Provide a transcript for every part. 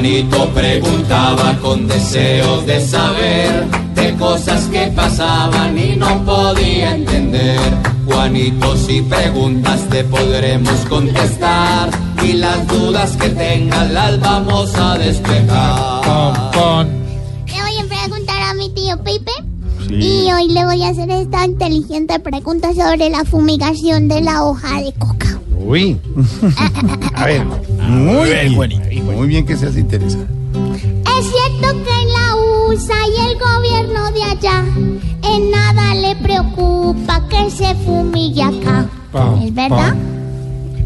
Juanito preguntaba con deseos de saber de cosas que pasaban y no podía entender. Juanito, si preguntas te podremos contestar y las dudas que tengas las vamos a despejar. Le voy a preguntar a mi tío Pipe. Y hoy le voy a hacer esta inteligente pregunta sobre la fumigación de la hoja de coca. Uy. A ver, muy bien, muy bien que seas interesante. Es cierto que en la USA y el gobierno de allá en nada le preocupa que se fumigue acá. ¿Es verdad?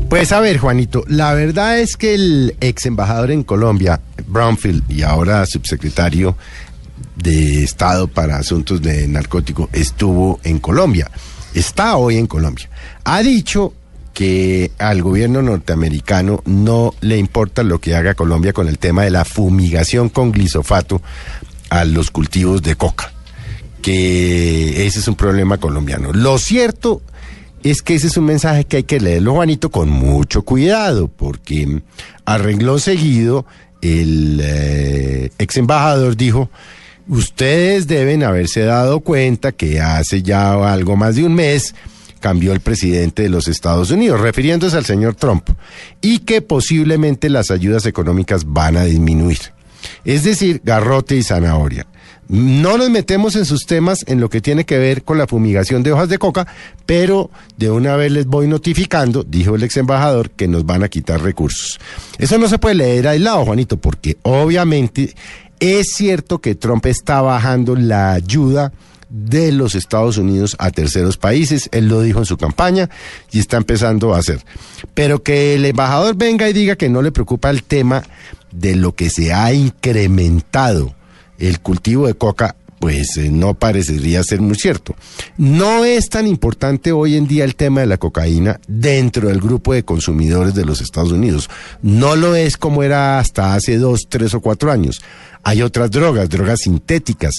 Pues a ver, Juanito, la verdad es que el ex embajador en Colombia, Brownfield, y ahora subsecretario de Estado para Asuntos de Narcóticos, estuvo en Colombia. Está hoy en Colombia. Ha dicho que al gobierno norteamericano no le importa lo que haga Colombia con el tema de la fumigación con glisofato a los cultivos de coca, que ese es un problema colombiano. Lo cierto es que ese es un mensaje que hay que leerlo, Juanito, con mucho cuidado, porque a renglón seguido el eh, ex embajador dijo, ustedes deben haberse dado cuenta que hace ya algo más de un mes, cambió el presidente de los Estados Unidos, refiriéndose al señor Trump, y que posiblemente las ayudas económicas van a disminuir. Es decir, garrote y zanahoria. No nos metemos en sus temas en lo que tiene que ver con la fumigación de hojas de coca, pero de una vez les voy notificando, dijo el ex embajador, que nos van a quitar recursos. Eso no se puede leer aislado, Juanito, porque obviamente es cierto que Trump está bajando la ayuda de los Estados Unidos a terceros países. Él lo dijo en su campaña y está empezando a hacer. Pero que el embajador venga y diga que no le preocupa el tema de lo que se ha incrementado el cultivo de coca, pues eh, no parecería ser muy cierto. No es tan importante hoy en día el tema de la cocaína dentro del grupo de consumidores de los Estados Unidos. No lo es como era hasta hace dos, tres o cuatro años. Hay otras drogas, drogas sintéticas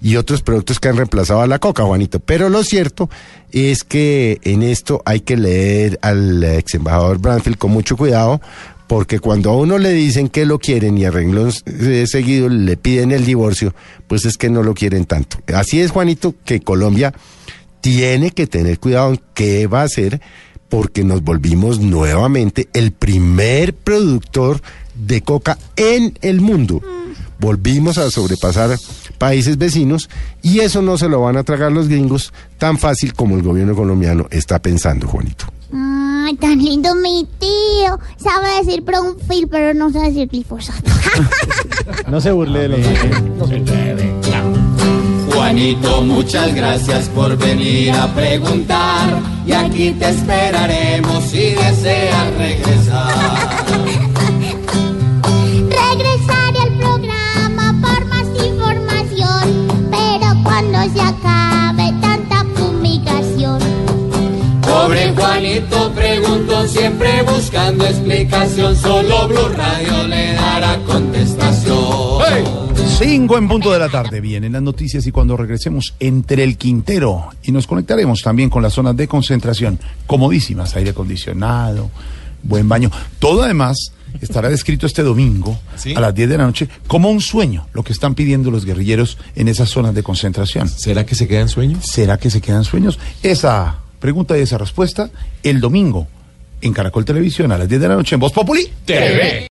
y otros productos que han reemplazado a la coca, Juanito. Pero lo cierto es que en esto hay que leer al ex embajador Branfield con mucho cuidado, porque cuando a uno le dicen que lo quieren y a renglón eh, seguido le piden el divorcio, pues es que no lo quieren tanto. Así es, Juanito, que Colombia tiene que tener cuidado en qué va a hacer, porque nos volvimos nuevamente el primer productor de coca en el mundo. Volvimos a sobrepasar países vecinos y eso no se lo van a tragar los gringos tan fácil como el gobierno colombiano está pensando, Juanito. Ay, tan lindo mi tío. Sabe decir Brownfield, pero no sabe decir glifosato. No se burle de los Juanito, muchas gracias por venir a preguntar y aquí te esperaremos si deseas regresar. Regresaré al programa por más información, pero cuando se acabe tanta fumigación. Pobre Juanito preguntó siempre buscando explicación, solo Blue Radio le dará contestación. Cinco en punto de la tarde. Vienen las noticias y cuando regresemos entre el Quintero y nos conectaremos también con las zonas de concentración, comodísimas, aire acondicionado, buen baño. Todo además estará descrito este domingo a las 10 de la noche como un sueño, lo que están pidiendo los guerrilleros en esas zonas de concentración. ¿Será que se quedan sueños? ¿Será que se quedan sueños? Esa pregunta y esa respuesta el domingo en Caracol Televisión a las 10 de la noche en Voz Populi TV.